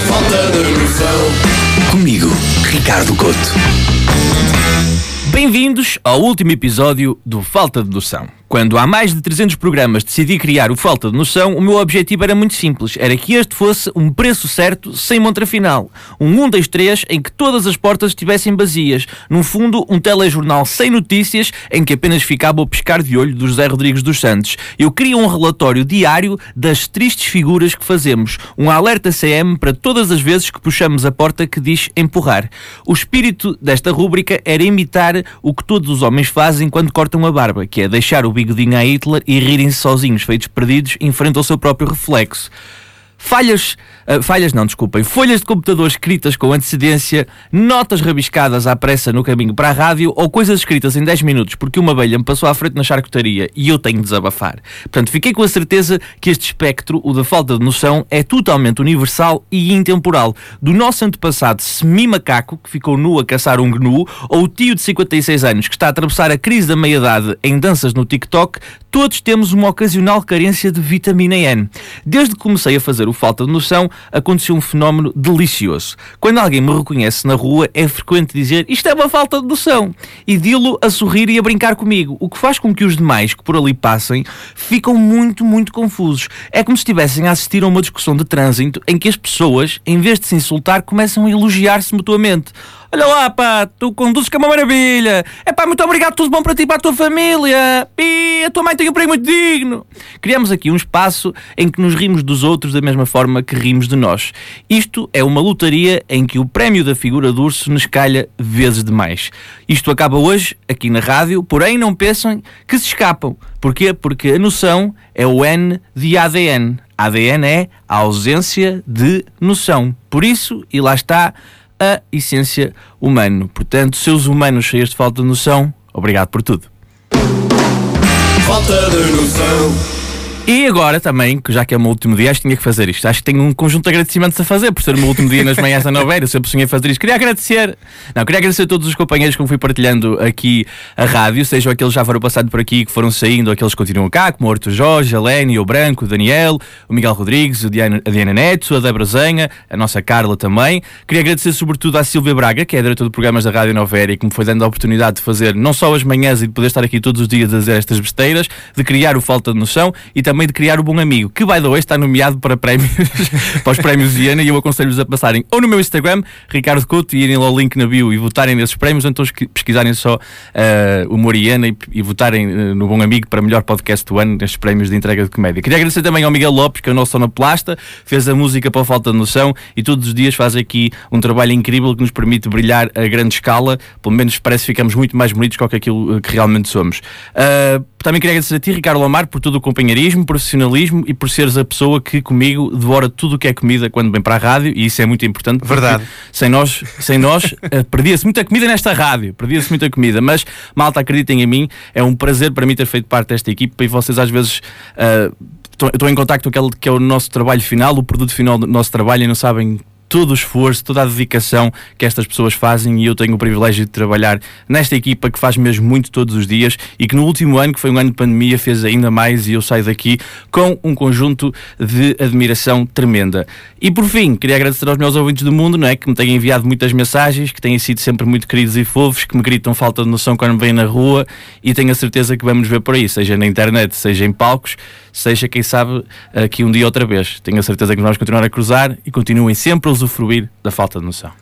falta de noção. Comigo, Ricardo Couto. Bem-vindos ao último episódio do Falta de Noção. Quando há mais de 300 programas decidi criar o Falta de Noção, o meu objetivo era muito simples. Era que este fosse um preço certo, sem montra final. Um 1, 2, 3 em que todas as portas estivessem vazias. Num fundo, um telejornal sem notícias em que apenas ficava o pescar de olho do José Rodrigues dos Santos. Eu queria um relatório diário das tristes figuras que fazemos. Um alerta CM para todas as vezes que puxamos a porta que diz empurrar. O espírito desta rúbrica era imitar o que todos os homens fazem quando cortam a barba, que é deixar o bigodinho a Hitler e rirem-se sozinhos, feitos perdidos, em frente ao seu próprio reflexo. Falhas, uh, falhas não, desculpem, folhas de computador escritas com antecedência, notas rabiscadas à pressa no caminho para a rádio ou coisas escritas em 10 minutos porque uma abelha me passou à frente na charcutaria e eu tenho de desabafar. Portanto, fiquei com a certeza que este espectro, o da falta de noção, é totalmente universal e intemporal. Do nosso antepassado semi-macaco, que ficou nu a caçar um gnu, ou o tio de 56 anos que está a atravessar a crise da meia-idade em danças no TikTok, todos temos uma ocasional carência de vitamina N. Desde que comecei a fazer o falta de noção, aconteceu um fenómeno delicioso. Quando alguém me reconhece na rua, é frequente dizer isto é uma falta de noção e dilo a sorrir e a brincar comigo, o que faz com que os demais que por ali passem ficam muito, muito confusos. É como se estivessem a assistir a uma discussão de trânsito em que as pessoas, em vez de se insultar, começam a elogiar-se mutuamente. Olha lá, pá, tu conduzes que é uma maravilha. É pá, muito obrigado, tudo bom para ti e para a tua família. E a tua mãe tem um emprego muito digno. Criamos aqui um espaço em que nos rimos dos outros da mesma forma que rimos de nós. Isto é uma lotaria em que o prémio da figura do urso nos calha vezes demais. Isto acaba hoje, aqui na rádio, porém não pensem que se escapam. Porquê? Porque a noção é o N de ADN. ADN é a ausência de noção. Por isso, e lá está, a essência humana. Portanto, seus humanos cheios de falta de noção, obrigado por tudo. Falta de noção. E agora também, que já que é o meu último dia, acho que tinha que fazer isto. Acho que tenho um conjunto de agradecimentos a fazer por ser o meu último dia nas manhãs da novela. Eu sempre sonhei fazer isto. Queria agradecer, não, queria agradecer a todos os companheiros que me fui partilhando aqui a rádio, sejam aqueles que já foram passando por aqui, que foram saindo, aqueles que continuam cá, como o Horto Jorge, a Leni, o Branco, o Daniel, o Miguel Rodrigues, o Diana, a Diana Neto, a Débora Zenha, a nossa Carla também. Queria agradecer sobretudo à Silvia Braga, que é a diretora de programas da Rádio Novera e que me foi dando a oportunidade de fazer não só as manhãs e de poder estar aqui todos os dias a dizer estas besteiras, de criar o Falta de Noção e também de criar o Bom Amigo que, by the way, está nomeado para prémios, para os prémios Viana, e eu aconselho-vos a passarem ou no meu Instagram, Ricardo Couto, e irem lá ao link na bio e votarem nesses prémios, ou então pesquisarem só uh, o Moriana e, e votarem uh, no Bom Amigo para melhor podcast do ano nestes prémios de entrega de comédia. Queria agradecer também ao Miguel Lopes, que é o nosso sonoplasta, fez a música para a falta de noção e todos os dias faz aqui um trabalho incrível que nos permite brilhar a grande escala, pelo menos parece que ficamos muito mais bonitos do que aquilo que realmente somos. Uh, também queria agradecer a ti, Ricardo Lamar, por todo o companheirismo, profissionalismo e por seres a pessoa que comigo devora tudo o que é comida quando vem para a rádio e isso é muito importante. Verdade. Sem nós, sem nós uh, perdia-se muita comida nesta rádio, perdia-se muita comida, mas malta, acreditem em mim, é um prazer para mim ter feito parte desta equipa e vocês às vezes. Uh, Estou em contacto com aquele que é o nosso trabalho final, o produto final do nosso trabalho e não sabem todo o esforço, toda a dedicação que estas pessoas fazem e eu tenho o privilégio de trabalhar nesta equipa que faz mesmo muito todos os dias e que no último ano, que foi um ano de pandemia, fez ainda mais e eu saio daqui com um conjunto de admiração tremenda. E por fim, queria agradecer aos meus ouvintes do mundo, não é? Que me têm enviado muitas mensagens, que têm sido sempre muito queridos e fofos, que me gritam falta de noção quando me vêm na rua e tenho a certeza que vamos ver por aí, seja na internet, seja em palcos, seja, quem sabe, aqui um dia outra vez. Tenho a certeza que vamos continuar a cruzar e continuem sempre a usufruir da falta de noção.